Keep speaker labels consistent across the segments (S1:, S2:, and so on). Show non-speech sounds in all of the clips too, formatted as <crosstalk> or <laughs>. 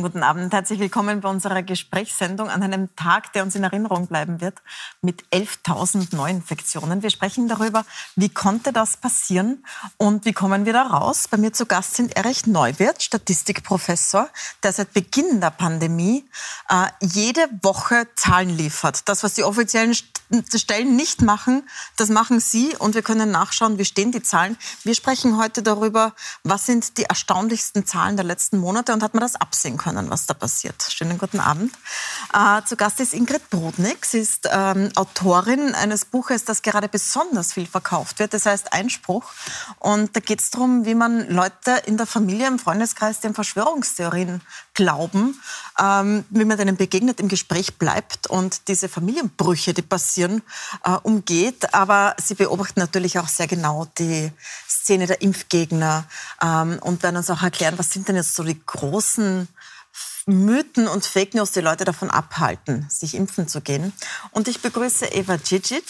S1: Schönen guten Abend. Herzlich willkommen bei unserer Gesprächssendung an einem Tag, der uns in Erinnerung bleiben wird, mit 11.000 Neuinfektionen. Wir sprechen darüber, wie konnte das passieren und wie kommen wir da raus. Bei mir zu Gast sind Erich Neuwirth, Statistikprofessor, der seit Beginn der Pandemie äh, jede Woche Zahlen liefert. Das, was die offiziellen Stellen nicht machen, das machen Sie und wir können nachschauen, wie stehen die Zahlen. Wir sprechen heute darüber, was sind die erstaunlichsten Zahlen der letzten Monate und hat man das absehen können, was da passiert. Schönen guten Abend. Äh, zu Gast ist Ingrid Brodnik. Sie ist ähm, Autorin eines Buches, das gerade besonders viel verkauft wird. Das heißt Einspruch. Und da geht es darum, wie man Leute in der Familie, im Freundeskreis, den Verschwörungstheorien glauben, ähm, wie man denen begegnet, im Gespräch bleibt und diese Familienbrüche, die passieren, äh, umgeht. Aber sie beobachten natürlich auch sehr genau die Szene der Impfgegner ähm, und werden uns auch erklären, was sind denn jetzt so die großen Mythen und Fake News die Leute davon abhalten, sich impfen zu gehen. Und ich begrüße Eva Djidjic.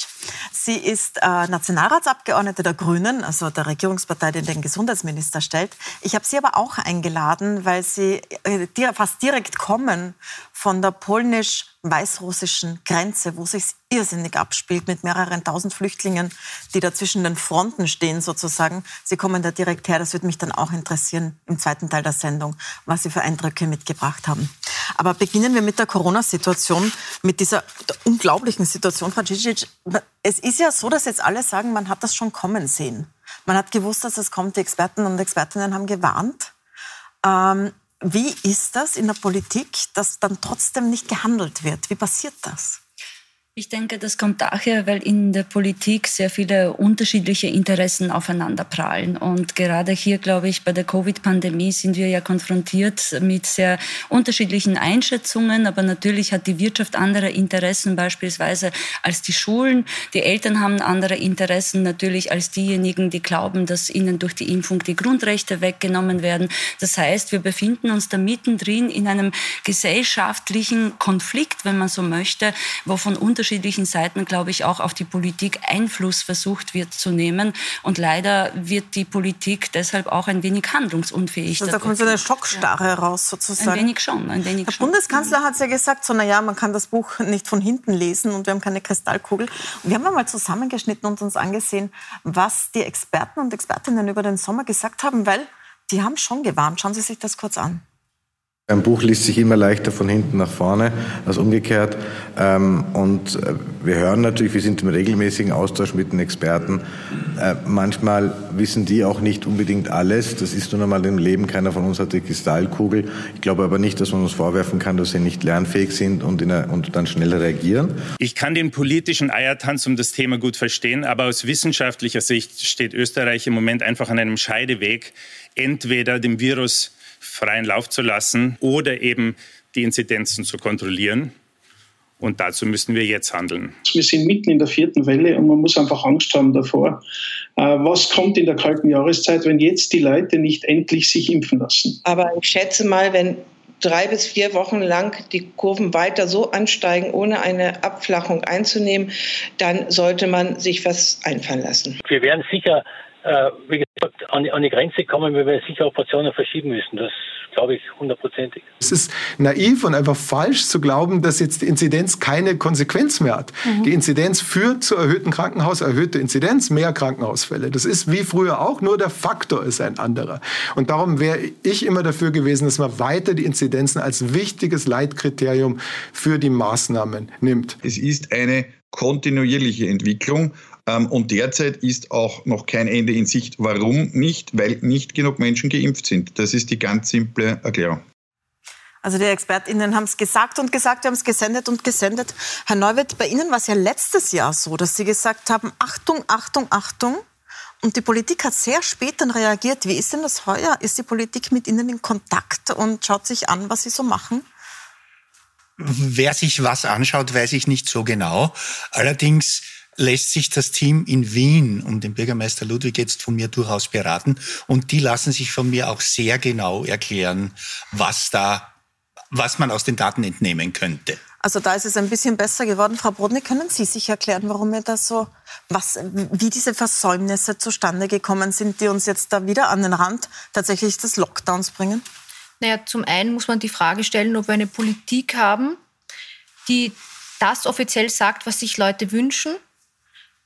S1: Sie ist äh, Nationalratsabgeordnete der Grünen, also der Regierungspartei, die den Gesundheitsminister stellt. Ich habe sie aber auch eingeladen, weil sie äh, fast direkt kommen von der polnisch-weißrussischen Grenze, wo sich irrsinnig abspielt mit mehreren tausend Flüchtlingen, die da zwischen den Fronten stehen sozusagen. Sie kommen da direkt her. Das würde mich dann auch interessieren im zweiten Teil der Sendung, was Sie für Eindrücke mitgebracht haben. Aber beginnen wir mit der Corona-Situation, mit dieser unglaublichen Situation, Frau Cicic. Es ist ja so, dass jetzt alle sagen, man hat das schon kommen sehen. Man hat gewusst, dass es kommt. Die Experten und Expertinnen haben gewarnt. Ähm, wie ist das in der Politik, dass dann trotzdem nicht gehandelt wird? Wie passiert das?
S2: Ich denke, das kommt daher, weil in der Politik sehr viele unterschiedliche Interessen aufeinanderprallen. Und gerade hier, glaube ich, bei der Covid-Pandemie sind wir ja konfrontiert mit sehr unterschiedlichen Einschätzungen. Aber natürlich hat die Wirtschaft andere Interessen beispielsweise als die Schulen. Die Eltern haben andere Interessen natürlich als diejenigen, die glauben, dass ihnen durch die Impfung die Grundrechte weggenommen werden. Das heißt, wir befinden uns da mittendrin in einem gesellschaftlichen Konflikt, wenn man so möchte, wovon unterschiedliche unterschiedlichen Seiten, glaube ich, auch auf die Politik Einfluss versucht wird zu nehmen. Und leider wird die Politik deshalb auch ein wenig handlungsunfähig.
S1: Also da kommt so eine Schockstarre ja. raus sozusagen.
S2: Ein wenig schon. Ein wenig
S1: Der
S2: schon.
S1: Bundeskanzler hat es ja gesagt, so naja, man kann das Buch nicht von hinten lesen und wir haben keine Kristallkugel. Und wir haben mal zusammengeschnitten und uns angesehen, was die Experten und Expertinnen über den Sommer gesagt haben, weil die haben schon gewarnt. Schauen Sie sich das kurz an.
S3: Ein Buch liest sich immer leichter von hinten nach vorne als umgekehrt. Ähm, und äh, wir hören natürlich, wir sind im regelmäßigen Austausch mit den Experten. Äh, manchmal wissen die auch nicht unbedingt alles. Das ist nun einmal im Leben. Keiner von uns hat die Kristallkugel. Ich glaube aber nicht, dass man uns vorwerfen kann, dass sie nicht lernfähig sind und, der, und dann schnell reagieren.
S4: Ich kann den politischen Eiertanz um das Thema gut verstehen, aber aus wissenschaftlicher Sicht steht Österreich im Moment einfach an einem Scheideweg. Entweder dem Virus freien Lauf zu lassen oder eben die Inzidenzen zu kontrollieren. Und dazu müssen wir jetzt handeln.
S5: Wir sind mitten in der vierten Welle und man muss einfach Angst haben davor. Äh, was kommt in der kalten Jahreszeit, wenn jetzt die Leute nicht endlich sich impfen lassen?
S6: Aber ich schätze mal, wenn drei bis vier Wochen lang die Kurven weiter so ansteigen, ohne eine Abflachung einzunehmen, dann sollte man sich was einfallen lassen.
S7: Wir werden sicher äh, wie gesagt, an, an die Grenze kommen, weil wir sicher Operationen verschieben müssen. Das glaube ich hundertprozentig.
S8: Es ist naiv und einfach falsch zu glauben, dass jetzt die Inzidenz keine Konsequenz mehr hat. Mhm. Die Inzidenz führt zu erhöhten Krankenhaus, erhöhte Inzidenz, mehr Krankenhausfälle. Das ist wie früher auch, nur der Faktor ist ein anderer. Und darum wäre ich immer dafür gewesen, dass man weiter die Inzidenzen als wichtiges Leitkriterium für die Maßnahmen nimmt.
S9: Es ist eine kontinuierliche Entwicklung und derzeit ist auch noch kein Ende in Sicht. Warum nicht? Weil nicht genug Menschen geimpft sind. Das ist die ganz simple Erklärung.
S1: Also die ExpertInnen haben es gesagt und gesagt, wir haben es gesendet und gesendet. Herr Neuwirth, bei Ihnen war es ja letztes Jahr so, dass Sie gesagt haben, Achtung, Achtung, Achtung. Und die Politik hat sehr spät dann reagiert. Wie ist denn das heuer? Ist die Politik mit Ihnen in Kontakt und schaut sich an, was Sie so machen?
S10: Wer sich was anschaut, weiß ich nicht so genau. Allerdings lässt sich das Team in Wien um den Bürgermeister Ludwig jetzt von mir durchaus beraten. Und die lassen sich von mir auch sehr genau erklären, was da, was man aus den Daten entnehmen könnte.
S1: Also da ist es ein bisschen besser geworden. Frau Brodnik, können Sie sich erklären, warum wir das so, was, wie diese Versäumnisse zustande gekommen sind, die uns jetzt da wieder an den Rand tatsächlich des Lockdowns bringen?
S11: Naja, zum einen muss man die Frage stellen, ob wir eine Politik haben, die das offiziell sagt, was sich Leute wünschen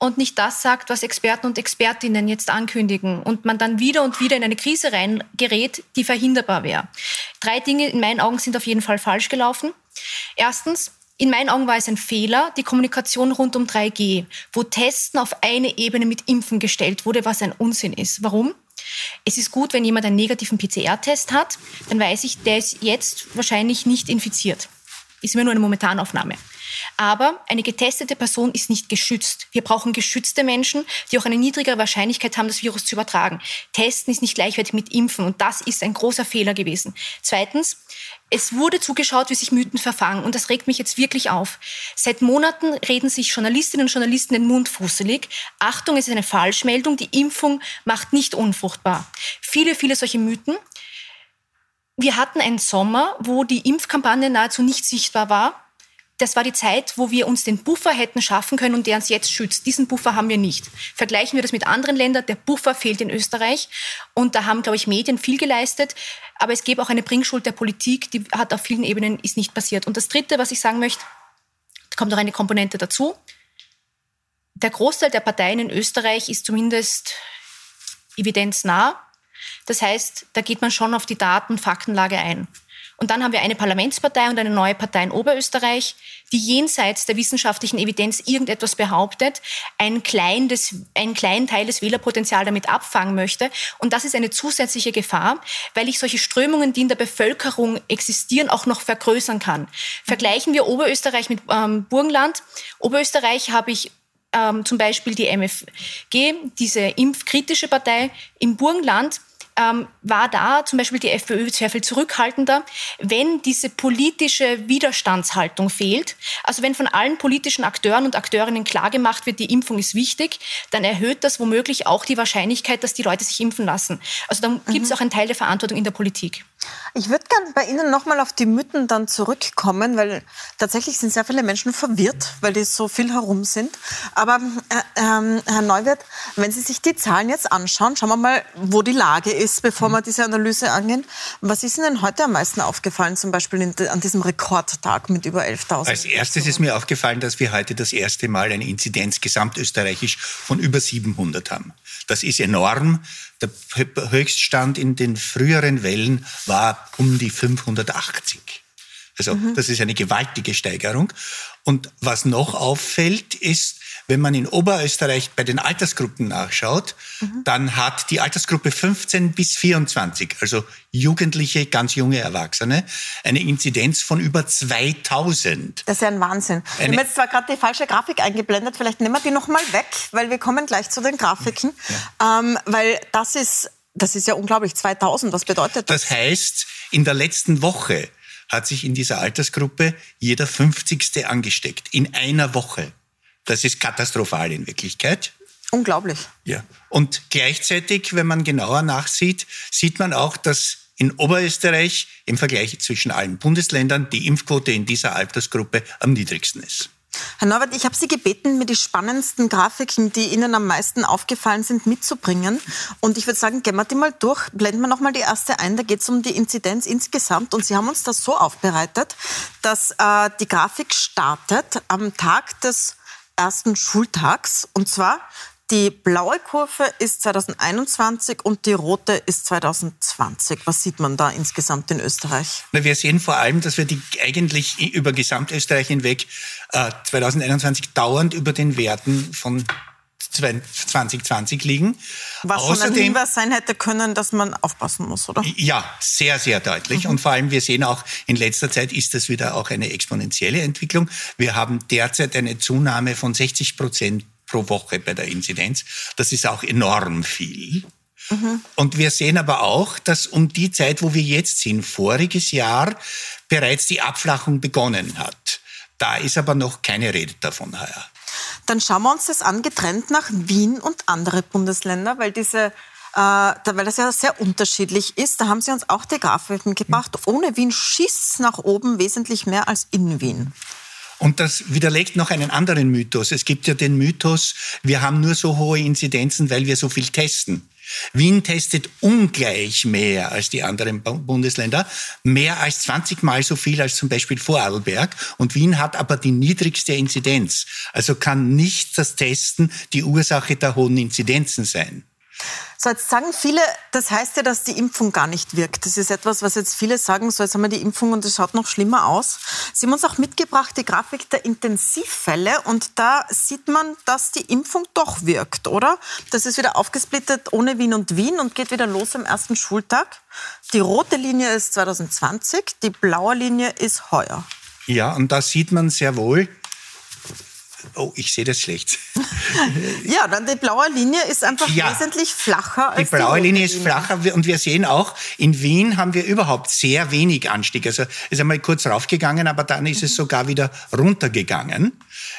S11: und nicht das sagt, was Experten und Expertinnen jetzt ankündigen und man dann wieder und wieder in eine Krise reingerät, die verhinderbar wäre. Drei Dinge in meinen Augen sind auf jeden Fall falsch gelaufen. Erstens, in meinen Augen war es ein Fehler, die Kommunikation rund um 3G, wo Testen auf eine Ebene mit Impfen gestellt wurde, was ein Unsinn ist. Warum? Es ist gut, wenn jemand einen negativen PCR-Test hat, dann weiß ich, der ist jetzt wahrscheinlich nicht infiziert. Ist mir nur eine Momentanaufnahme. Aber eine getestete Person ist nicht geschützt. Wir brauchen geschützte Menschen, die auch eine niedrigere Wahrscheinlichkeit haben, das Virus zu übertragen. Testen ist nicht gleichwertig mit Impfen und das ist ein großer Fehler gewesen. Zweitens, es wurde zugeschaut, wie sich Mythen verfangen und das regt mich jetzt wirklich auf. Seit Monaten reden sich Journalistinnen und Journalisten den Mund fusselig. Achtung, es ist eine Falschmeldung, die Impfung macht nicht unfruchtbar. Viele, viele solche Mythen. Wir hatten einen Sommer, wo die Impfkampagne nahezu nicht sichtbar war das war die Zeit, wo wir uns den Buffer hätten schaffen können und der uns jetzt schützt. Diesen Buffer haben wir nicht. Vergleichen wir das mit anderen Ländern, der Buffer fehlt in Österreich und da haben, glaube ich, Medien viel geleistet. Aber es gäbe auch eine Bringschuld der Politik, die hat auf vielen Ebenen ist nicht passiert. Und das Dritte, was ich sagen möchte, da kommt noch eine Komponente dazu. Der Großteil der Parteien in Österreich ist zumindest evidenznah. Das heißt, da geht man schon auf die Daten, Faktenlage ein. Und dann haben wir eine Parlamentspartei und eine neue Partei in Oberösterreich, die jenseits der wissenschaftlichen Evidenz irgendetwas behauptet, einen kleinen, des, einen kleinen Teil des Wählerpotenzials damit abfangen möchte. Und das ist eine zusätzliche Gefahr, weil ich solche Strömungen, die in der Bevölkerung existieren, auch noch vergrößern kann. Vergleichen wir Oberösterreich mit ähm, Burgenland. Oberösterreich habe ich ähm, zum Beispiel die MFG, diese impfkritische Partei. Im Burgenland ähm, war da zum Beispiel die FPÖ sehr viel zurückhaltender, wenn diese politische Widerstandshaltung fehlt. Also wenn von allen politischen Akteuren und Akteurinnen klargemacht wird, die Impfung ist wichtig, dann erhöht das womöglich auch die Wahrscheinlichkeit, dass die Leute sich impfen lassen. Also da gibt es mhm. auch einen Teil der Verantwortung in der Politik.
S1: Ich würde gerne bei Ihnen nochmal auf die Mythen dann zurückkommen, weil tatsächlich sind sehr viele Menschen verwirrt, weil die so viel herum sind. Aber äh, äh, Herr Neuwirth, wenn Sie sich die Zahlen jetzt anschauen, schauen wir mal, wo die Lage ist, bevor wir diese Analyse angehen. Was ist Ihnen heute am meisten aufgefallen, zum Beispiel in, an diesem Rekordtag mit über 11.000?
S10: Als erstes ist mir aufgefallen, dass wir heute das erste Mal eine Inzidenz gesamtösterreichisch von über 700 haben. Das ist enorm. Der Höchststand in den früheren Wellen war um die 580. Also mhm. das ist eine gewaltige Steigerung. Und was noch auffällt, ist, wenn man in Oberösterreich bei den Altersgruppen nachschaut, mhm. dann hat die Altersgruppe 15 bis 24, also Jugendliche, ganz junge Erwachsene, eine Inzidenz von über 2000.
S1: Das ist ja ein Wahnsinn. Eine wir haben jetzt zwar gerade die falsche Grafik eingeblendet, vielleicht nehmen wir die noch mal weg, weil wir kommen gleich zu den Grafiken, ja. ähm, weil das ist das ist ja unglaublich. 2000, was bedeutet
S10: das? Das heißt, in der letzten Woche hat sich in dieser Altersgruppe jeder 50. angesteckt. In einer Woche. Das ist katastrophal in Wirklichkeit.
S1: Unglaublich.
S10: Ja. Und gleichzeitig, wenn man genauer nachsieht, sieht man auch, dass in Oberösterreich im Vergleich zwischen allen Bundesländern die Impfquote in dieser Altersgruppe am niedrigsten ist.
S1: Herr Norbert, ich habe Sie gebeten, mir die spannendsten Grafiken, die Ihnen am meisten aufgefallen sind, mitzubringen. Und ich würde sagen, gehen wir die mal durch. Blenden wir noch mal die erste ein. Da geht es um die Inzidenz insgesamt. Und Sie haben uns das so aufbereitet, dass äh, die Grafik startet am Tag des ersten Schultags. Und zwar die blaue Kurve ist 2021 und die rote ist 2020. Was sieht man da insgesamt in Österreich?
S10: Na, wir sehen vor allem, dass wir die eigentlich über Gesamtösterreich hinweg äh, 2021 dauernd über den Werten von 2020 liegen.
S1: Was Außerdem, schon ein Hinweis sein hätte können, dass man aufpassen muss, oder?
S10: Ja, sehr, sehr deutlich. Mhm. Und vor allem, wir sehen auch, in letzter Zeit ist das wieder auch eine exponentielle Entwicklung. Wir haben derzeit eine Zunahme von 60 Prozent pro Woche bei der Inzidenz. Das ist auch enorm viel. Mhm. Und wir sehen aber auch, dass um die Zeit, wo wir jetzt sind, voriges Jahr bereits die Abflachung begonnen hat. Da ist aber noch keine Rede davon heuer.
S1: Dann schauen wir uns das an, getrennt nach Wien und andere Bundesländer, weil diese äh, weil das ja sehr unterschiedlich ist. Da haben Sie uns auch die Grafiken gebracht. Ohne Wien schießt es nach oben wesentlich mehr als in Wien.
S10: Und das widerlegt noch einen anderen Mythos. Es gibt ja den Mythos, wir haben nur so hohe Inzidenzen, weil wir so viel testen. Wien testet ungleich mehr als die anderen Bundesländer, mehr als 20 Mal so viel als zum Beispiel Vorarlberg. Und Wien hat aber die niedrigste Inzidenz. Also kann nicht das Testen die Ursache der hohen Inzidenzen sein.
S1: So, jetzt sagen viele, das heißt ja, dass die Impfung gar nicht wirkt. Das ist etwas, was jetzt viele sagen, so jetzt haben wir die Impfung und es schaut noch schlimmer aus. Sie haben uns auch mitgebracht, die Grafik der Intensivfälle und da sieht man, dass die Impfung doch wirkt, oder? Das ist wieder aufgesplittet ohne Wien und Wien und geht wieder los am ersten Schultag. Die rote Linie ist 2020, die blaue Linie ist heuer.
S10: Ja, und da sieht man sehr wohl, Oh, ich sehe das schlecht. <laughs>
S1: ja, dann die blaue Linie ist einfach ja, wesentlich flacher
S10: als die blaue die Linie ist flacher und wir sehen auch, in Wien haben wir überhaupt sehr wenig Anstieg. Also ist einmal kurz raufgegangen, aber dann ist mhm. es sogar wieder runtergegangen,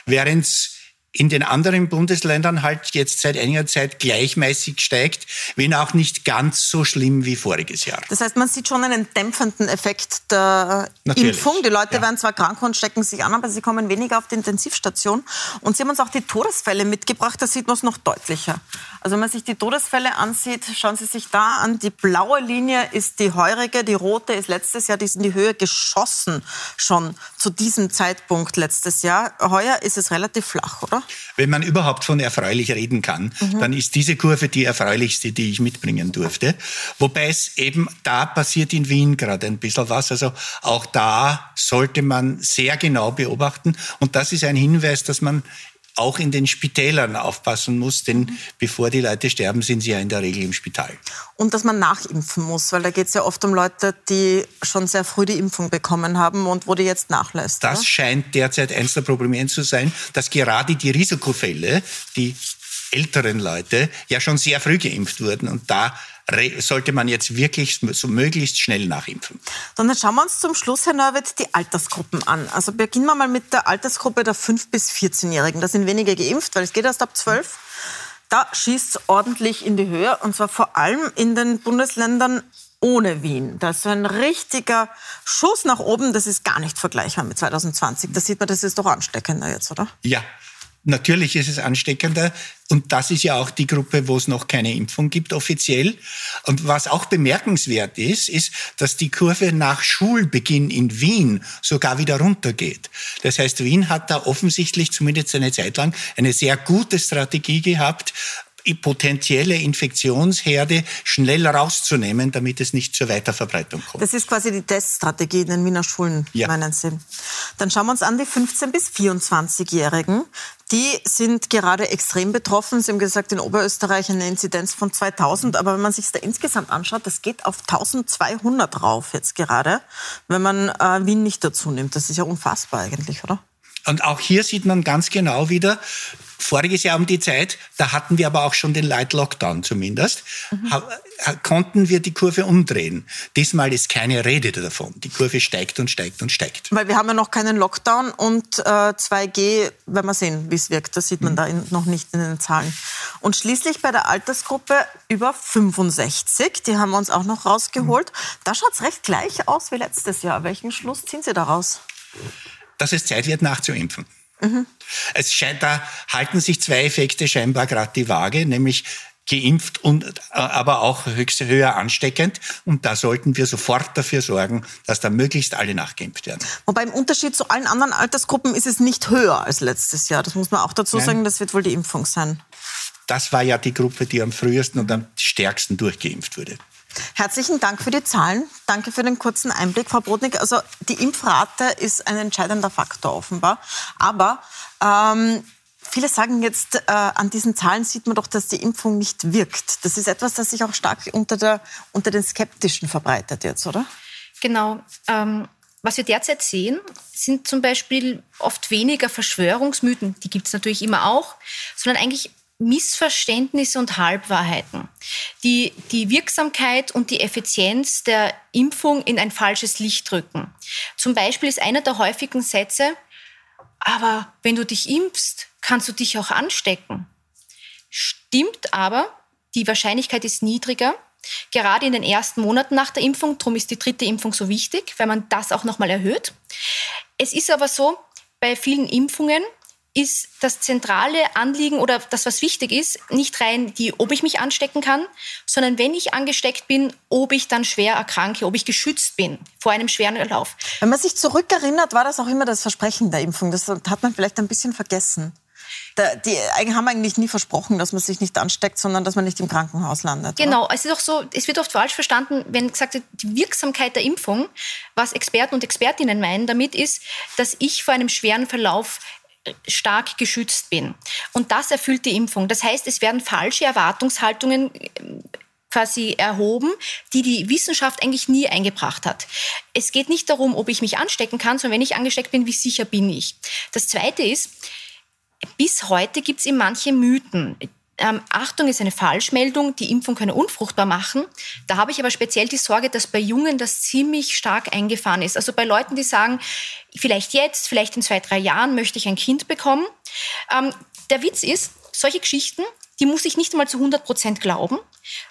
S10: während in den anderen Bundesländern halt jetzt seit einiger Zeit gleichmäßig steigt, wenn auch nicht ganz so schlimm wie voriges Jahr.
S1: Das heißt, man sieht schon einen dämpfenden Effekt der Natürlich, Impfung. Die Leute ja. werden zwar krank und stecken sich an, aber sie kommen weniger auf die Intensivstation. Und Sie haben uns auch die Todesfälle mitgebracht, da sieht man es noch deutlicher. Also wenn man sich die Todesfälle ansieht, schauen Sie sich da an. Die blaue Linie ist die heurige, die rote ist letztes Jahr, die ist in die Höhe geschossen schon zu diesem Zeitpunkt letztes Jahr. Heuer ist es relativ flach, oder?
S10: Wenn man überhaupt von erfreulich reden kann, mhm. dann ist diese Kurve die erfreulichste, die ich mitbringen durfte. Wobei es eben da passiert in Wien gerade ein bisschen was. Also auch da sollte man sehr genau beobachten. Und das ist ein Hinweis, dass man auch in den Spitälern aufpassen muss, denn mhm. bevor die Leute sterben, sind sie ja in der Regel im Spital.
S1: Und dass man nachimpfen muss, weil da geht es ja oft um Leute, die schon sehr früh die Impfung bekommen haben und wo die jetzt nachlässt.
S10: Das oder? scheint derzeit eines der Probleme zu sein, dass gerade die Risikofälle, die älteren Leute, ja schon sehr früh geimpft wurden und da sollte man jetzt wirklich so möglichst schnell nachimpfen.
S1: Dann schauen wir uns zum Schluss, Herr Neuwirth, die Altersgruppen an. Also beginnen wir mal mit der Altersgruppe der 5- bis 14-Jährigen. Da sind wenige geimpft, weil es geht erst ab 12. Da schießt es ordentlich in die Höhe und zwar vor allem in den Bundesländern ohne Wien. Das ist so ein richtiger Schuss nach oben. Das ist gar nicht vergleichbar mit 2020. Da sieht man, das ist doch ansteckender jetzt, oder?
S10: Ja, Natürlich ist es ansteckender und das ist ja auch die Gruppe, wo es noch keine Impfung gibt offiziell. Und was auch bemerkenswert ist, ist, dass die Kurve nach Schulbeginn in Wien sogar wieder runtergeht. Das heißt, Wien hat da offensichtlich zumindest eine Zeit lang eine sehr gute Strategie gehabt, potenzielle Infektionsherde schnell rauszunehmen, damit es nicht zur Weiterverbreitung kommt.
S1: Das ist quasi die Teststrategie in den Wiener Schulen, ja. meinen Sie. Dann schauen wir uns an die 15- bis 24-Jährigen. Die sind gerade extrem betroffen. Sie haben gesagt, in Oberösterreich eine Inzidenz von 2000. Aber wenn man sich da insgesamt anschaut, das geht auf 1200 rauf jetzt gerade, wenn man äh, Wien nicht dazu nimmt. Das ist ja unfassbar eigentlich, oder?
S10: Und auch hier sieht man ganz genau wieder, voriges Jahr um die Zeit, da hatten wir aber auch schon den Light Lockdown zumindest, mhm. konnten wir die Kurve umdrehen. Diesmal ist keine Rede davon. Die Kurve steigt und steigt und steigt.
S1: Weil wir haben ja noch keinen Lockdown und äh, 2G, wenn wir sehen, wie es wirkt, das sieht man mhm. da in, noch nicht in den Zahlen. Und schließlich bei der Altersgruppe über 65, die haben wir uns auch noch rausgeholt. Mhm. Da schaut es recht gleich aus wie letztes Jahr. Welchen Schluss ziehen Sie daraus?
S10: Dass es Zeit wird, nachzuimpfen. Mhm. Es scheint, da halten sich zwei Effekte scheinbar gerade die Waage, nämlich geimpft und äh, aber auch höchst höher ansteckend. Und da sollten wir sofort dafür sorgen, dass da möglichst alle nachgeimpft werden.
S1: Wobei im Unterschied zu allen anderen Altersgruppen ist es nicht höher als letztes Jahr. Das muss man auch dazu Nein. sagen, das wird wohl die Impfung sein.
S10: Das war ja die Gruppe, die am frühesten und am stärksten durchgeimpft wurde.
S1: Herzlichen Dank für die Zahlen. Danke für den kurzen Einblick, Frau Brodnik. Also die Impfrate ist ein entscheidender Faktor offenbar. Aber ähm, viele sagen jetzt, äh, an diesen Zahlen sieht man doch, dass die Impfung nicht wirkt. Das ist etwas, das sich auch stark unter, der, unter den Skeptischen verbreitet jetzt, oder?
S11: Genau. Ähm was wir derzeit sehen, sind zum Beispiel oft weniger Verschwörungsmythen, die gibt es natürlich immer auch, sondern eigentlich Missverständnisse und Halbwahrheiten, die die Wirksamkeit und die Effizienz der Impfung in ein falsches Licht drücken. Zum Beispiel ist einer der häufigen Sätze, aber wenn du dich impfst, kannst du dich auch anstecken. Stimmt aber, die Wahrscheinlichkeit ist niedriger, gerade in den ersten Monaten nach der Impfung. Darum ist die dritte Impfung so wichtig, weil man das auch nochmal erhöht. Es ist aber so, bei vielen Impfungen ist das zentrale Anliegen oder das, was wichtig ist, nicht rein die, ob ich mich anstecken kann, sondern wenn ich angesteckt bin, ob ich dann schwer erkranke, ob ich geschützt bin vor einem schweren Verlauf.
S1: Wenn man sich zurückerinnert, war das auch immer das Versprechen der Impfung. Das hat man vielleicht ein bisschen vergessen. die haben eigentlich nie versprochen, dass man sich nicht ansteckt, sondern dass man nicht im Krankenhaus landet.
S11: Genau, oder? es ist auch so, es wird oft falsch verstanden, wenn gesagt wird, die Wirksamkeit der Impfung, was Experten und Expertinnen meinen damit ist, dass ich vor einem schweren Verlauf stark geschützt bin. Und das erfüllt die Impfung. Das heißt, es werden falsche Erwartungshaltungen äh, quasi erhoben, die die Wissenschaft eigentlich nie eingebracht hat. Es geht nicht darum, ob ich mich anstecken kann, sondern wenn ich angesteckt bin, wie sicher bin ich. Das Zweite ist, bis heute gibt es eben manche Mythen, ähm, Achtung ist eine Falschmeldung, die Impfung könne unfruchtbar machen. Da habe ich aber speziell die Sorge, dass bei Jungen das ziemlich stark eingefahren ist. Also bei Leuten, die sagen, vielleicht jetzt, vielleicht in zwei, drei Jahren möchte ich ein Kind bekommen. Ähm, der Witz ist, solche Geschichten, die muss ich nicht einmal zu 100 Prozent glauben.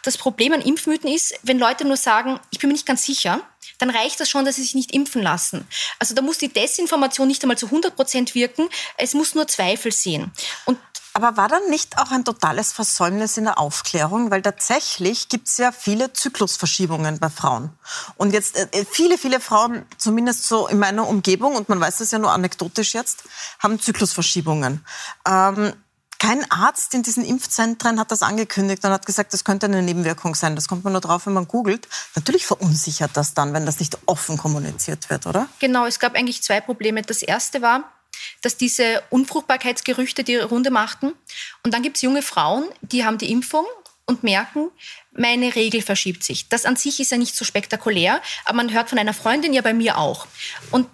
S11: Das Problem an Impfmythen ist, wenn Leute nur sagen, ich bin mir nicht ganz sicher, dann reicht das schon, dass sie sich nicht impfen lassen. Also da muss die Desinformation nicht einmal zu 100 Prozent wirken, es muss nur Zweifel sehen. Und
S1: aber war dann nicht auch ein totales Versäumnis in der Aufklärung? Weil tatsächlich gibt es ja viele Zyklusverschiebungen bei Frauen. Und jetzt äh, äh, viele, viele Frauen, zumindest so in meiner Umgebung, und man weiß das ja nur anekdotisch jetzt, haben Zyklusverschiebungen. Ähm, kein Arzt in diesen Impfzentren hat das angekündigt und hat gesagt, das könnte eine Nebenwirkung sein. Das kommt man nur drauf, wenn man googelt. Natürlich verunsichert das dann, wenn das nicht offen kommuniziert wird, oder?
S11: Genau, es gab eigentlich zwei Probleme. Das erste war, dass diese Unfruchtbarkeitsgerüchte die Runde machten. Und dann gibt es junge Frauen, die haben die Impfung und merken, meine Regel verschiebt sich. Das an sich ist ja nicht so spektakulär, aber man hört von einer Freundin ja bei mir auch. Und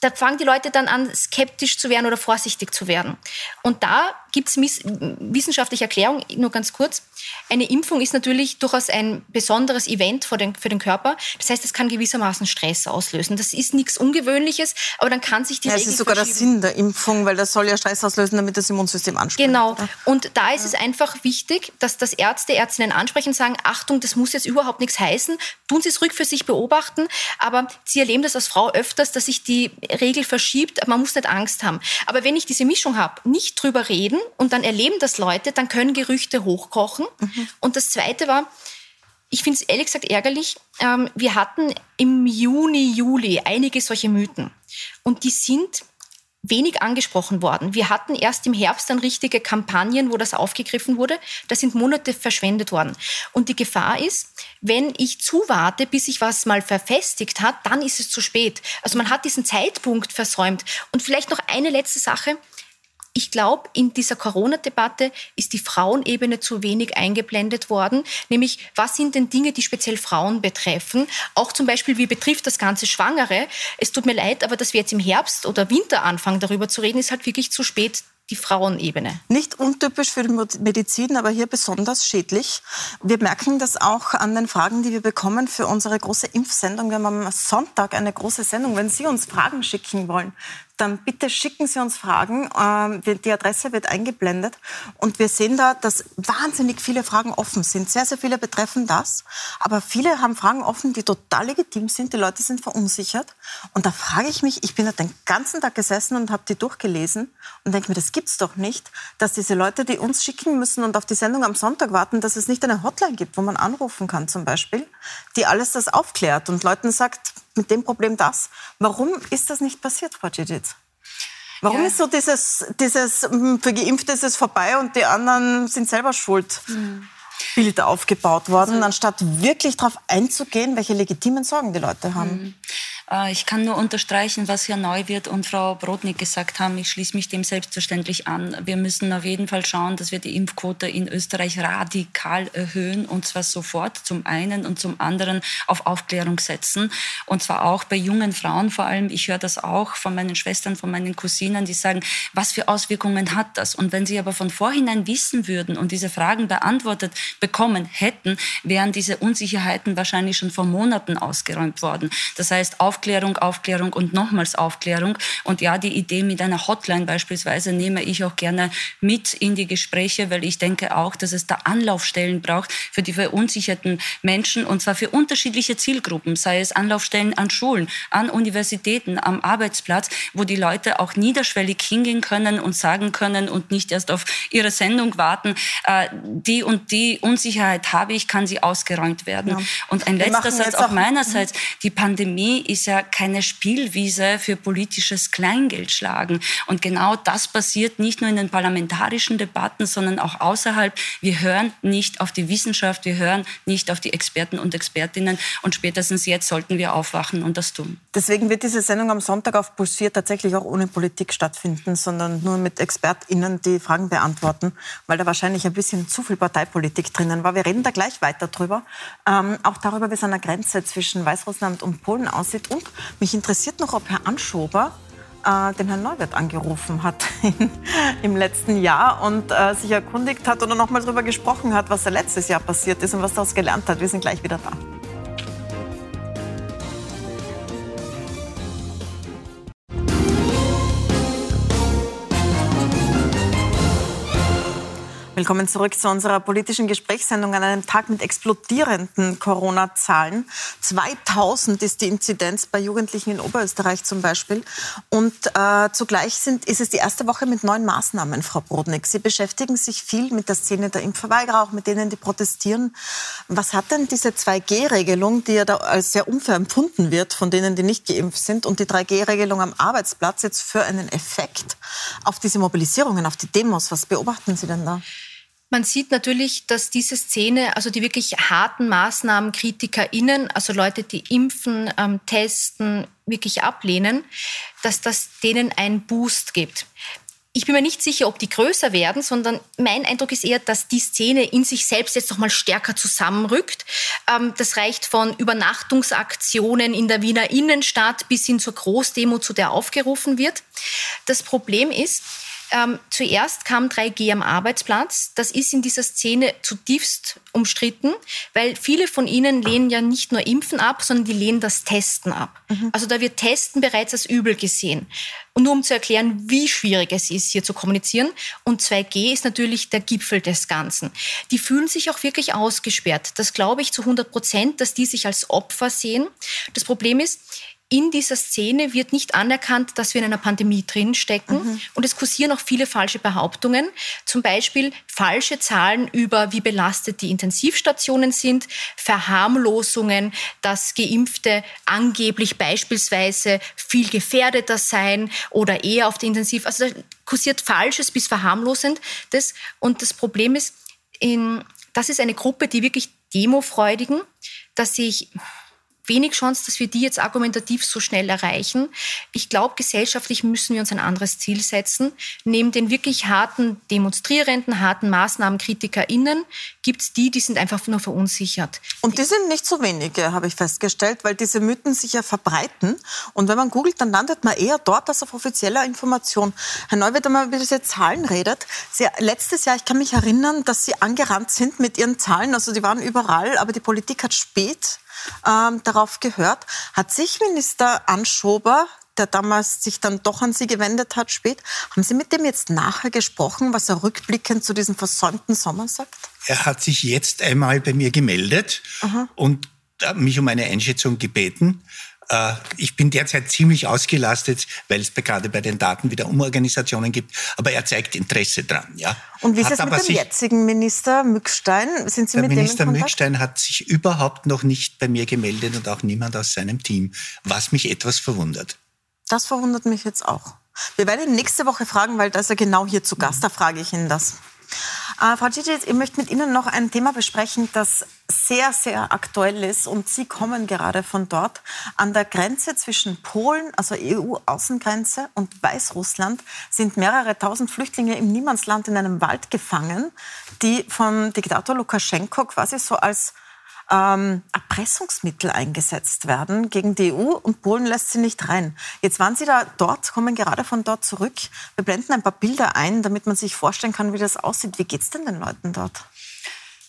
S11: da fangen die Leute dann an, skeptisch zu werden oder vorsichtig zu werden. Und da gibt es wissenschaftliche Erklärung, nur ganz kurz. Eine Impfung ist natürlich durchaus ein besonderes Event für den, für den Körper. Das heißt, es kann gewissermaßen Stress auslösen. Das ist nichts Ungewöhnliches, aber dann kann sich die
S1: ja, Das ist sogar der Sinn der Impfung, weil das soll ja Stress auslösen, damit das Immunsystem anspricht.
S11: Genau. Und da ist ja. es einfach wichtig, dass das Ärzte, Ärztinnen ansprechen, sagen, Achtung, das muss jetzt überhaupt nichts heißen. Tun Sie es ruhig für sich beobachten. Aber Sie erleben das als Frau öfters, dass sich die Regel verschiebt. Man muss nicht Angst haben. Aber wenn ich diese Mischung habe, nicht drüber reden, und dann erleben das Leute, dann können Gerüchte hochkochen. Mhm. Und das Zweite war, ich finde es ehrlich gesagt ärgerlich, ähm, wir hatten im Juni, Juli einige solche Mythen. Und die sind wenig angesprochen worden. Wir hatten erst im Herbst dann richtige Kampagnen, wo das aufgegriffen wurde. Da sind Monate verschwendet worden. Und die Gefahr ist, wenn ich zuwarte, bis sich was mal verfestigt hat, dann ist es zu spät. Also man hat diesen Zeitpunkt versäumt. Und vielleicht noch eine letzte Sache ich glaube, in dieser Corona-Debatte ist die Frauenebene zu wenig eingeblendet worden. Nämlich, was sind denn Dinge, die speziell Frauen betreffen? Auch zum Beispiel, wie betrifft das Ganze Schwangere? Es tut mir leid, aber dass wir jetzt im Herbst oder Winter anfangen, darüber zu reden, ist halt wirklich zu spät die Frauenebene.
S1: Nicht untypisch für Medizin, aber hier besonders schädlich. Wir merken das auch an den Fragen, die wir bekommen für unsere große Impfsendung. Wir haben am Sonntag eine große Sendung. Wenn Sie uns Fragen schicken wollen, dann bitte schicken Sie uns Fragen. Ähm, die Adresse wird eingeblendet. Und wir sehen da, dass wahnsinnig viele Fragen offen sind. Sehr, sehr viele betreffen das. Aber viele haben Fragen offen, die total legitim sind. Die Leute sind verunsichert. Und da frage ich mich, ich bin da den ganzen Tag gesessen und habe die durchgelesen und denke mir, das gibt's doch nicht, dass diese Leute, die uns schicken müssen und auf die Sendung am Sonntag warten, dass es nicht eine Hotline gibt, wo man anrufen kann zum Beispiel, die alles das aufklärt und Leuten sagt, mit dem Problem das. Warum ist das nicht passiert, Frau Cicic? Warum ja. ist so dieses, dieses, hm, für Geimpfte ist es vorbei und die anderen sind selber schuld? Mhm. Bild aufgebaut worden, also, anstatt wirklich darauf einzugehen, welche legitimen Sorgen die Leute haben. Mhm.
S2: Äh, ich kann nur unterstreichen, was Herr Neuwirth und Frau Brodnik gesagt haben. Ich schließe mich dem selbstverständlich an. Wir müssen auf jeden Fall schauen, dass wir die Impfquote in Österreich radikal erhöhen und zwar sofort zum einen und zum anderen auf Aufklärung setzen und zwar auch bei jungen Frauen vor allem. Ich höre das auch von meinen Schwestern, von meinen Cousinen, die sagen, was für Auswirkungen hat das? Und wenn sie aber von vorhinein wissen würden und diese Fragen beantwortet bekommen hätten, wären diese Unsicherheiten wahrscheinlich schon vor Monaten ausgeräumt worden. Das heißt, auf Aufklärung, Aufklärung und nochmals Aufklärung. Und ja, die Idee mit einer Hotline beispielsweise nehme ich auch gerne mit in die Gespräche, weil ich denke auch, dass es da Anlaufstellen braucht für die verunsicherten Menschen und zwar für unterschiedliche Zielgruppen, sei es Anlaufstellen an Schulen, an Universitäten, am Arbeitsplatz, wo die Leute auch niederschwellig hingehen können und sagen können und nicht erst auf ihre Sendung warten, äh, die und die Unsicherheit habe ich, kann sie ausgeräumt werden. Ja. Und ein letzter Satz auch meinerseits, die Pandemie ist ja keine Spielwiese für politisches Kleingeldschlagen. Und genau das passiert nicht nur in den parlamentarischen Debatten, sondern auch außerhalb. Wir hören nicht auf die Wissenschaft, wir hören nicht auf die Experten und Expertinnen. Und spätestens jetzt sollten wir aufwachen und das tun.
S1: Deswegen wird diese Sendung am Sonntag auf Pulsier tatsächlich auch ohne Politik stattfinden, sondern nur mit ExpertInnen, die Fragen beantworten, weil da wahrscheinlich ein bisschen zu viel Parteipolitik drinnen war. Wir reden da gleich weiter drüber. Ähm, auch darüber, wie es an der Grenze zwischen Weißrussland und Polen aussieht. Und mich interessiert noch, ob Herr Anschober äh, den Herrn Neuwirth angerufen hat <laughs> in, im letzten Jahr und äh, sich erkundigt hat oder noch mal darüber gesprochen hat, was da letztes Jahr passiert ist und was daraus gelernt hat. Wir sind gleich wieder da. Willkommen zurück zu unserer politischen Gesprächssendung an einem Tag mit explodierenden Corona-Zahlen. 2000 ist die Inzidenz bei Jugendlichen in Oberösterreich zum Beispiel. Und äh, zugleich sind, ist es die erste Woche mit neuen Maßnahmen, Frau Brodnik. Sie beschäftigen sich viel mit der Szene der Impfverweigerer, auch mit denen, die protestieren. Was hat denn diese 2G-Regelung, die ja da als sehr unfair empfunden wird von denen, die nicht geimpft sind, und die 3G-Regelung am Arbeitsplatz jetzt für einen Effekt auf diese Mobilisierungen, auf die Demos? Was beobachten Sie denn da?
S11: Man sieht natürlich, dass diese Szene, also die wirklich harten Maßnahmen KritikerInnen, also Leute, die impfen, ähm, testen, wirklich ablehnen, dass das denen einen Boost gibt. Ich bin mir nicht sicher, ob die größer werden, sondern mein Eindruck ist eher, dass die Szene in sich selbst jetzt noch mal stärker zusammenrückt. Ähm, das reicht von Übernachtungsaktionen in der Wiener Innenstadt bis hin zur Großdemo, zu der aufgerufen wird. Das Problem ist, ähm, zuerst kam 3G am Arbeitsplatz. Das ist in dieser Szene zutiefst umstritten, weil viele von ihnen lehnen ja nicht nur Impfen ab, sondern die lehnen das Testen ab. Mhm. Also da wird Testen bereits als übel gesehen. Und nur um zu erklären, wie schwierig es ist, hier zu kommunizieren. Und 2G ist natürlich der Gipfel des Ganzen. Die fühlen sich auch wirklich ausgesperrt. Das glaube ich zu 100 Prozent, dass die sich als Opfer sehen. Das Problem ist, in dieser Szene wird nicht anerkannt, dass wir in einer Pandemie drinstecken. Mhm. Und es kursieren auch viele falsche Behauptungen. Zum Beispiel falsche Zahlen über, wie belastet die Intensivstationen sind, Verharmlosungen, dass Geimpfte angeblich beispielsweise viel gefährdeter seien oder eher auf der Intensiv. Also da kursiert Falsches bis Verharmlosend. Das, und das Problem ist, in, das ist eine Gruppe, die wirklich demofreudigen, dass sich wenig Chance, dass wir die jetzt argumentativ so schnell erreichen. Ich glaube, gesellschaftlich müssen wir uns ein anderes Ziel setzen. Neben den wirklich harten Demonstrierenden, harten MaßnahmenkritikerInnen gibt es die, die sind einfach nur verunsichert.
S1: Und die sind nicht so wenige, habe ich festgestellt, weil diese Mythen sich ja verbreiten. Und wenn man googelt, dann landet man eher dort als auf offizieller Information. Herr Neuwirth, wenn man über diese Zahlen redet, Sie, letztes Jahr, ich kann mich erinnern, dass Sie angerannt sind mit Ihren Zahlen. Also die waren überall, aber die Politik hat spät ähm, darauf gehört. Hat sich Minister Anschober der damals sich dann doch an Sie gewendet hat, spät. Haben Sie mit dem jetzt nachher gesprochen, was er rückblickend zu diesem versäumten Sommer sagt?
S10: Er hat sich jetzt einmal bei mir gemeldet Aha. und mich um eine Einschätzung gebeten. Äh, ich bin derzeit ziemlich ausgelastet, weil es gerade bei den Daten wieder Umorganisationen gibt. Aber er zeigt Interesse dran. Ja.
S1: Und wie ist es mit dem jetzigen Minister Mückstein? Sind Sie
S10: der
S1: mit
S10: Minister dem Mückstein hat sich überhaupt noch nicht bei mir gemeldet und auch niemand aus seinem Team, was mich etwas verwundert.
S1: Das verwundert mich jetzt auch. Wir werden ihn nächste Woche fragen, weil da ist er genau hier zu Gast. Da frage ich ihn das. Äh, Frau Cici, ich möchte mit Ihnen noch ein Thema besprechen, das sehr, sehr aktuell ist. Und Sie kommen gerade von dort. An der Grenze zwischen Polen, also EU-Außengrenze, und Weißrussland sind mehrere tausend Flüchtlinge im Niemandsland in einem Wald gefangen, die von Diktator Lukaschenko quasi so als ähm, Erpressungsmittel eingesetzt werden gegen die EU und Polen lässt sie nicht rein. Jetzt waren Sie da dort, kommen gerade von dort zurück. Wir blenden ein paar Bilder ein, damit man sich vorstellen kann, wie das aussieht. Wie geht es denn den Leuten dort?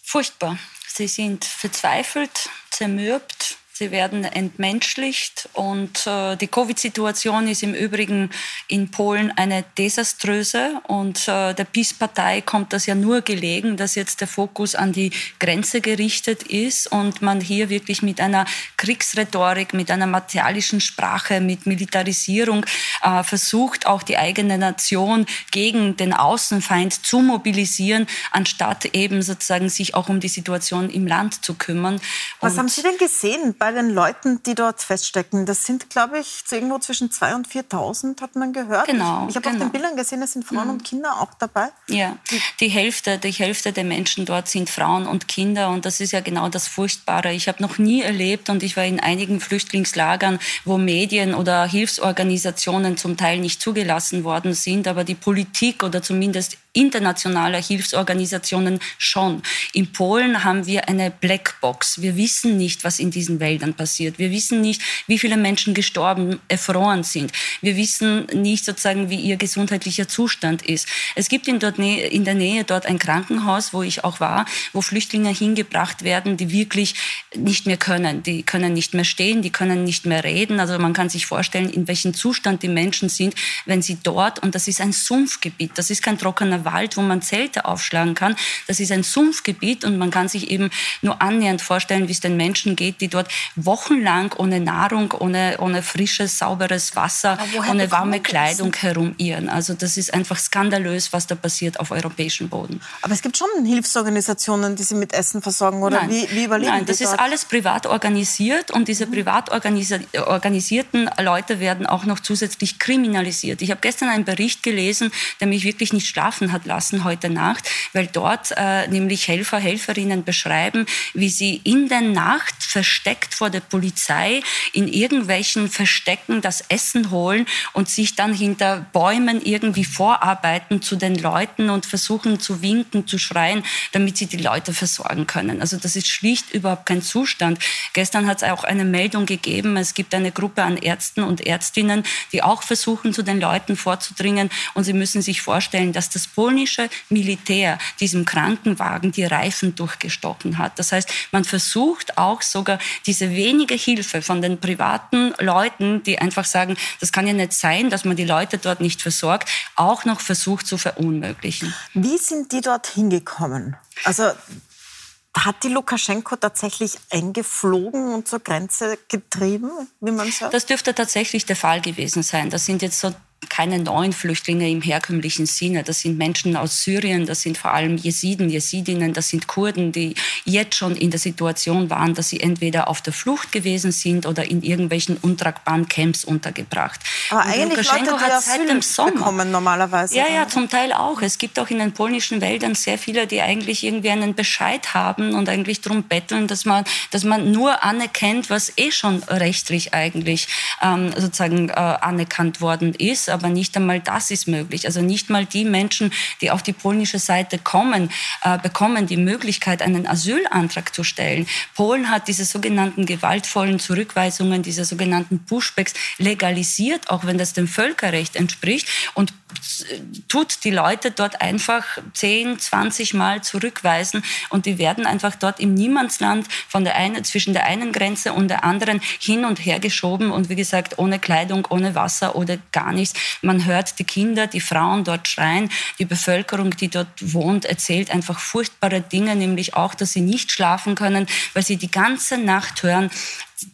S2: Furchtbar. Sie sind verzweifelt, zermürbt, sie werden entmenschlicht und äh, die Covid-Situation ist im Übrigen in Polen eine desaströse und äh, der PiS-Partei kommt das ja nur gelegen, dass jetzt der Fokus an die Grenze gerichtet ist und man hier wirklich mit einer Kriegsrhetorik, mit einer martialischen Sprache, mit Militarisierung äh, versucht, auch die eigene Nation gegen den Außenfeind zu mobilisieren, anstatt eben sozusagen sich auch um die Situation im Land zu kümmern.
S1: Was haben Sie denn gesehen bei den Leuten, die dort feststecken? Das sind, glaube ich, irgendwo zwischen 2.000 und 4.000, hat man gehört.
S2: Genau.
S1: Ich, ich habe
S2: genau.
S1: auf den Bildern gesehen, es sind Frauen mhm. und Kinder auch dabei.
S2: Ja, die Hälfte, die Hälfte der Menschen dort sind Frauen und Kinder und das ist ja genau das Furchtbare. Ich habe noch nie erlebt und ich war in einigen Flüchtlingslagern, wo Medien oder Hilfsorganisationen zum Teil nicht zugelassen worden sind, aber die Politik oder zumindest internationaler Hilfsorganisationen schon. In Polen haben wir eine Blackbox. Wir wissen nicht, was in diesen Wäldern passiert. Wir wissen nicht, wie viele Menschen gestorben, erfroren sind. Wir wissen nicht sozusagen, wie ihr gesundheitlicher Zustand ist. Es gibt in, dort, in der Nähe dort ein Krankenhaus, wo ich auch war, wo Flüchtlinge hingebracht werden, die wirklich nicht mehr können. Die können nicht mehr stehen, die können nicht mehr reden. Also man kann sich vorstellen, in welchem Zustand die Menschen sind, wenn sie dort, und das ist ein Sumpfgebiet, das ist kein trockener Wald, wo man Zelte aufschlagen kann. Das ist ein Sumpfgebiet und man kann sich eben nur annähernd vorstellen, wie es den Menschen geht, die dort wochenlang ohne Nahrung, ohne, ohne frisches, sauberes Wasser, ohne warme Kleidung herumirren. Also das ist einfach skandalös, was da passiert auf europäisch Boden.
S1: Aber es gibt schon Hilfsorganisationen, die sie mit Essen versorgen, oder
S2: Nein.
S1: wie, wie überleben
S2: Nein, das
S1: die
S2: ist dort? alles privat organisiert und diese privat organisierten Leute werden auch noch zusätzlich kriminalisiert. Ich habe gestern einen Bericht gelesen, der mich wirklich nicht schlafen hat lassen heute Nacht, weil dort äh, nämlich Helfer, Helferinnen beschreiben, wie sie in der Nacht versteckt vor der Polizei in irgendwelchen Verstecken das Essen holen und sich dann hinter Bäumen irgendwie vorarbeiten zu den Leuten und versuchen zu winken, zu schreien, damit sie die Leute versorgen können. Also das ist schlicht überhaupt kein Zustand. Gestern hat es auch eine Meldung gegeben, es gibt eine Gruppe an Ärzten und Ärztinnen, die auch versuchen, zu den Leuten vorzudringen. Und sie müssen sich vorstellen, dass das polnische Militär diesem Krankenwagen die Reifen durchgestochen hat. Das heißt, man versucht auch sogar diese wenige Hilfe von den privaten Leuten, die einfach sagen, das kann ja nicht sein, dass man die Leute dort nicht versorgt, auch noch versucht zu verunmöglichen.
S1: Wie sind die dort hingekommen? Also hat die Lukaschenko tatsächlich eingeflogen und zur Grenze getrieben, wie man sagt?
S2: Das dürfte tatsächlich der Fall gewesen sein. Das sind jetzt so keine neuen Flüchtlinge im herkömmlichen Sinne. Das sind Menschen aus Syrien, das sind vor allem Jesiden, Jesidinnen, das sind Kurden, die jetzt schon in der Situation waren, dass sie entweder auf der Flucht gewesen sind oder in irgendwelchen untragbaren Camps untergebracht.
S1: Aber Und eigentlich Lukaschenko Leute, die hat seit dem Sommer bekommen normalerweise.
S2: Ja, ja, zum Teil auch. Es gibt auch in den polnischen Wäldern sehr viele, die eigentlich irgendwie einen Bescheid haben und eigentlich darum betteln, dass man, dass man nur anerkennt, was eh schon rechtlich eigentlich ähm, sozusagen äh, anerkannt worden ist aber nicht einmal das ist möglich. Also nicht mal die Menschen, die auf die polnische Seite kommen, äh, bekommen die Möglichkeit, einen Asylantrag zu stellen. Polen hat diese sogenannten gewaltvollen Zurückweisungen, diese sogenannten Pushbacks legalisiert, auch wenn das dem Völkerrecht entspricht und tut die Leute dort einfach 10, 20 Mal zurückweisen und die werden einfach dort im Niemandsland von der einen, zwischen der einen Grenze und der anderen hin und her geschoben und wie gesagt ohne Kleidung, ohne Wasser oder gar nichts. Man hört die Kinder, die Frauen dort schreien, die Bevölkerung, die dort wohnt, erzählt einfach furchtbare Dinge, nämlich auch, dass sie nicht schlafen können, weil sie die ganze Nacht hören,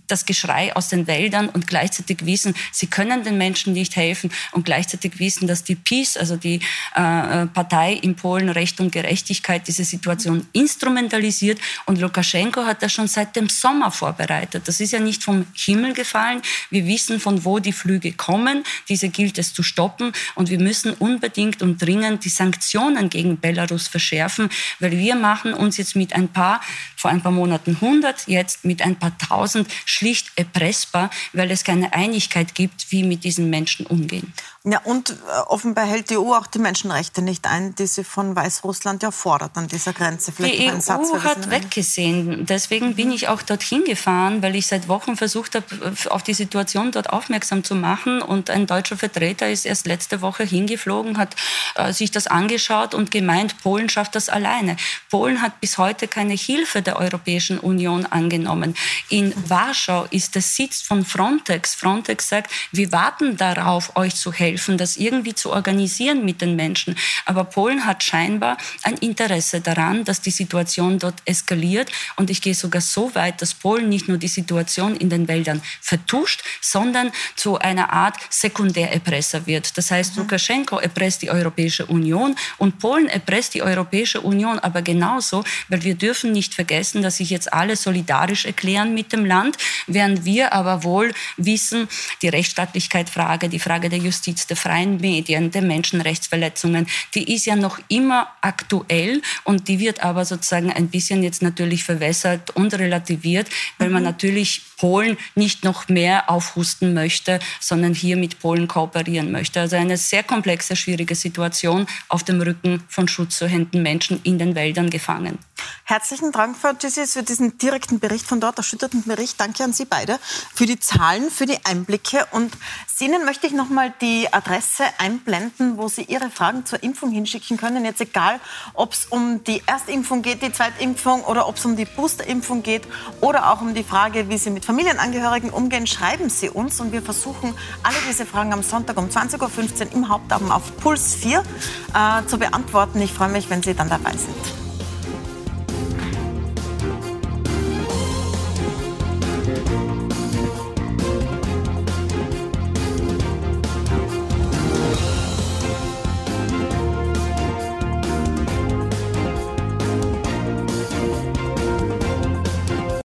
S2: das Geschrei aus den Wäldern und gleichzeitig wissen, sie können den Menschen nicht helfen und gleichzeitig wissen, dass die PiS, also die äh, Partei in Polen Recht und Gerechtigkeit, diese Situation instrumentalisiert und Lukaschenko hat das schon seit dem Sommer vorbereitet. Das ist ja nicht vom Himmel gefallen. Wir wissen, von wo die Flüge kommen. Diese gilt es zu stoppen und wir müssen unbedingt und dringend die Sanktionen gegen Belarus verschärfen, weil wir machen uns jetzt mit ein paar, vor ein paar Monaten 100, jetzt mit ein paar tausend schlicht erpressbar, weil es keine Einigkeit gibt, wie mit diesen Menschen umgehen.
S1: Ja, und äh, offenbar hält die EU auch die Menschenrechte nicht ein, die sie von Weißrussland ja fordert an dieser Grenze.
S2: Vielleicht die EU Satz, hat weggesehen. Deswegen bin ich auch dorthin gefahren, weil ich seit Wochen versucht habe, auf die Situation dort aufmerksam zu machen. Und ein deutscher Vertreter ist erst letzte Woche hingeflogen, hat äh, sich das angeschaut und gemeint, Polen schafft das alleine. Polen hat bis heute keine Hilfe der Europäischen Union angenommen. In Warschau ist der Sitz von Frontex. Frontex sagt, wir warten darauf, euch zu helfen, das irgendwie zu organisieren mit den Menschen. Aber Polen hat scheinbar ein Interesse daran, dass die Situation dort eskaliert. Und ich gehe sogar so weit, dass Polen nicht nur die Situation in den Wäldern vertuscht, sondern zu einer Art Sekundärerpresser wird. Das heißt, mhm. Lukaschenko erpresst die Europäische Union und Polen erpresst die Europäische Union aber genauso, weil wir dürfen nicht vergessen, dass sich jetzt alle solidarisch erklären mit dem Land, während wir aber wohl wissen, die Rechtsstaatlichkeit-Frage, die Frage der Justiz, der freien Medien, der Menschenrechtsverletzungen, die ist ja noch immer aktuell und die wird aber sozusagen ein bisschen jetzt natürlich verwässert und relativiert, weil man mhm. natürlich Polen nicht noch mehr aufhusten möchte, sondern hier mit Polen kooperieren möchte. Also eine sehr komplexe, schwierige Situation auf dem Rücken von schutzsuchenden Menschen in den Wäldern gefangen.
S1: Herzlichen Dank, Frau Gissis, für diesen direkten Bericht von dort, erschütternden Bericht. Danke an Sie beide für die Zahlen, für die Einblicke. Und Ihnen möchte ich noch mal die Adresse einblenden, wo Sie Ihre Fragen zur Impfung hinschicken können. Jetzt egal, ob es um die Erstimpfung geht, die Zweitimpfung oder ob es um die Boosterimpfung geht oder auch um die Frage, wie Sie mit Familienangehörigen umgehen, schreiben Sie uns und wir versuchen alle diese Fragen am Sonntag um 20.15 Uhr im Hauptabend auf Puls 4 äh, zu beantworten. Ich freue mich, wenn Sie dann dabei sind.